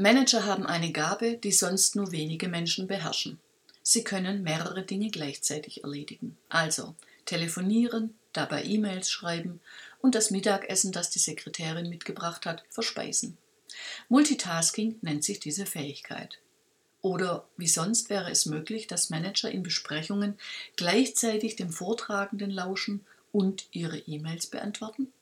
Manager haben eine Gabe, die sonst nur wenige Menschen beherrschen. Sie können mehrere Dinge gleichzeitig erledigen. Also telefonieren, dabei E-Mails schreiben und das Mittagessen, das die Sekretärin mitgebracht hat, verspeisen. Multitasking nennt sich diese Fähigkeit. Oder wie sonst wäre es möglich, dass Manager in Besprechungen gleichzeitig dem Vortragenden lauschen und ihre E-Mails beantworten?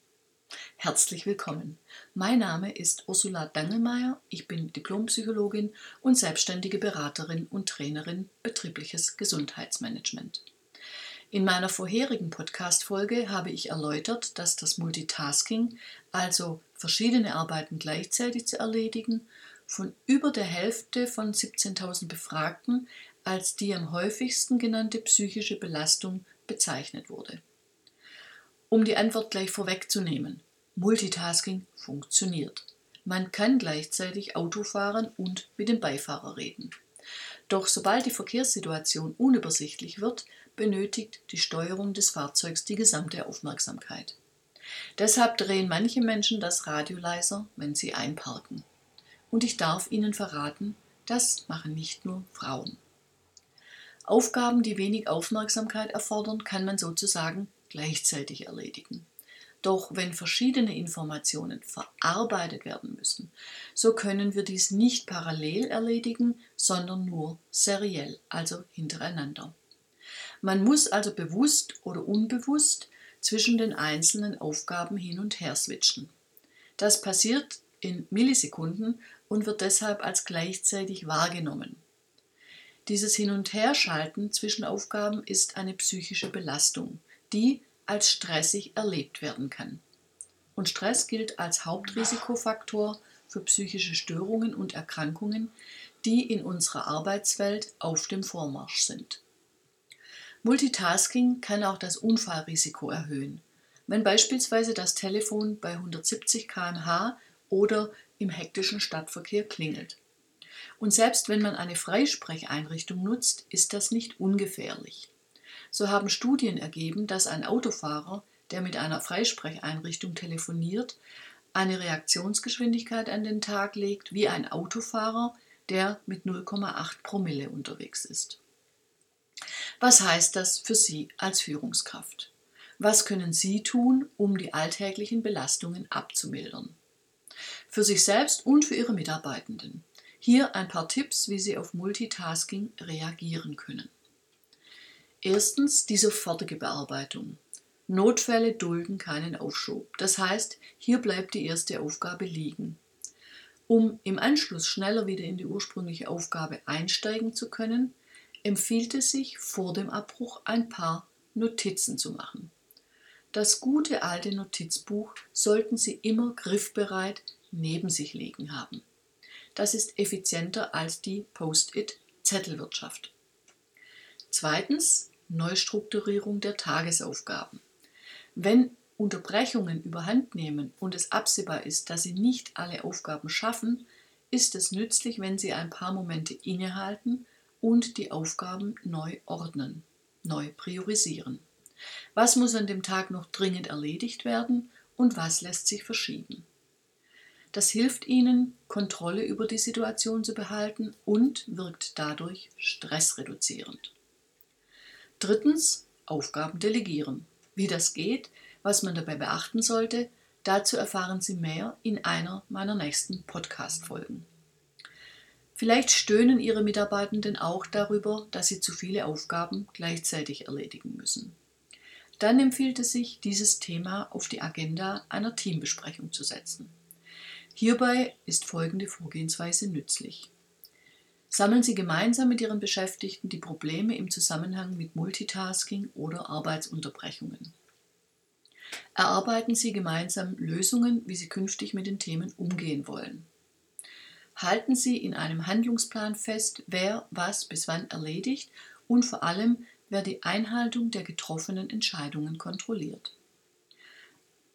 Herzlich willkommen. Mein Name ist Ursula Dangelmeier. Ich bin Diplompsychologin und selbstständige Beraterin und Trainerin betriebliches Gesundheitsmanagement. In meiner vorherigen Podcast-Folge habe ich erläutert, dass das Multitasking, also verschiedene Arbeiten gleichzeitig zu erledigen, von über der Hälfte von 17.000 Befragten als die am häufigsten genannte psychische Belastung bezeichnet wurde. Um die Antwort gleich vorwegzunehmen. Multitasking funktioniert. Man kann gleichzeitig Auto fahren und mit dem Beifahrer reden. Doch sobald die Verkehrssituation unübersichtlich wird, benötigt die Steuerung des Fahrzeugs die gesamte Aufmerksamkeit. Deshalb drehen manche Menschen das Radio leiser, wenn sie einparken. Und ich darf Ihnen verraten, das machen nicht nur Frauen. Aufgaben, die wenig Aufmerksamkeit erfordern, kann man sozusagen gleichzeitig erledigen. Doch wenn verschiedene Informationen verarbeitet werden müssen, so können wir dies nicht parallel erledigen, sondern nur seriell, also hintereinander. Man muss also bewusst oder unbewusst zwischen den einzelnen Aufgaben hin und her switchen. Das passiert in Millisekunden und wird deshalb als gleichzeitig wahrgenommen. Dieses Hin- und Herschalten zwischen Aufgaben ist eine psychische Belastung, die als stressig erlebt werden kann. Und Stress gilt als Hauptrisikofaktor für psychische Störungen und Erkrankungen, die in unserer Arbeitswelt auf dem Vormarsch sind. Multitasking kann auch das Unfallrisiko erhöhen, wenn beispielsweise das Telefon bei 170 km/h oder im hektischen Stadtverkehr klingelt. Und selbst wenn man eine Freisprecheinrichtung nutzt, ist das nicht ungefährlich. So haben Studien ergeben, dass ein Autofahrer, der mit einer Freisprecheinrichtung telefoniert, eine Reaktionsgeschwindigkeit an den Tag legt wie ein Autofahrer, der mit 0,8 Promille unterwegs ist. Was heißt das für Sie als Führungskraft? Was können Sie tun, um die alltäglichen Belastungen abzumildern? Für sich selbst und für Ihre Mitarbeitenden. Hier ein paar Tipps, wie Sie auf Multitasking reagieren können. Erstens die sofortige Bearbeitung. Notfälle dulden keinen Aufschub. Das heißt, hier bleibt die erste Aufgabe liegen. Um im Anschluss schneller wieder in die ursprüngliche Aufgabe einsteigen zu können, empfiehlt es sich, vor dem Abbruch ein paar Notizen zu machen. Das gute alte Notizbuch sollten Sie immer griffbereit neben sich liegen haben. Das ist effizienter als die Post-it-Zettelwirtschaft. Zweitens Neustrukturierung der Tagesaufgaben. Wenn Unterbrechungen überhand nehmen und es absehbar ist, dass Sie nicht alle Aufgaben schaffen, ist es nützlich, wenn Sie ein paar Momente innehalten und die Aufgaben neu ordnen, neu priorisieren. Was muss an dem Tag noch dringend erledigt werden und was lässt sich verschieben? Das hilft Ihnen, Kontrolle über die Situation zu behalten und wirkt dadurch stressreduzierend. Drittens Aufgaben delegieren. Wie das geht, was man dabei beachten sollte, dazu erfahren Sie mehr in einer meiner nächsten Podcast-Folgen. Vielleicht stöhnen Ihre Mitarbeitenden auch darüber, dass sie zu viele Aufgaben gleichzeitig erledigen müssen. Dann empfiehlt es sich, dieses Thema auf die Agenda einer Teambesprechung zu setzen. Hierbei ist folgende Vorgehensweise nützlich. Sammeln Sie gemeinsam mit Ihren Beschäftigten die Probleme im Zusammenhang mit Multitasking oder Arbeitsunterbrechungen. Erarbeiten Sie gemeinsam Lösungen, wie Sie künftig mit den Themen umgehen wollen. Halten Sie in einem Handlungsplan fest, wer was bis wann erledigt und vor allem, wer die Einhaltung der getroffenen Entscheidungen kontrolliert.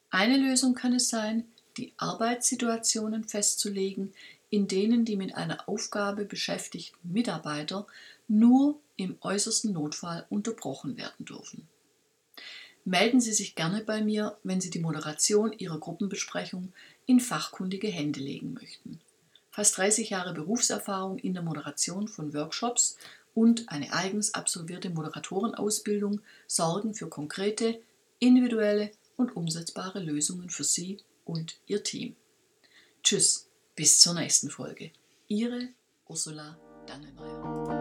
Eine Lösung kann es sein, die Arbeitssituationen festzulegen, in denen die mit einer Aufgabe beschäftigten Mitarbeiter nur im äußersten Notfall unterbrochen werden dürfen. Melden Sie sich gerne bei mir, wenn Sie die Moderation Ihrer Gruppenbesprechung in fachkundige Hände legen möchten. Fast 30 Jahre Berufserfahrung in der Moderation von Workshops und eine eigens absolvierte Moderatorenausbildung sorgen für konkrete, individuelle und umsetzbare Lösungen für Sie und Ihr Team. Tschüss, bis zur nächsten Folge. Ihre Ursula Dangelmeier.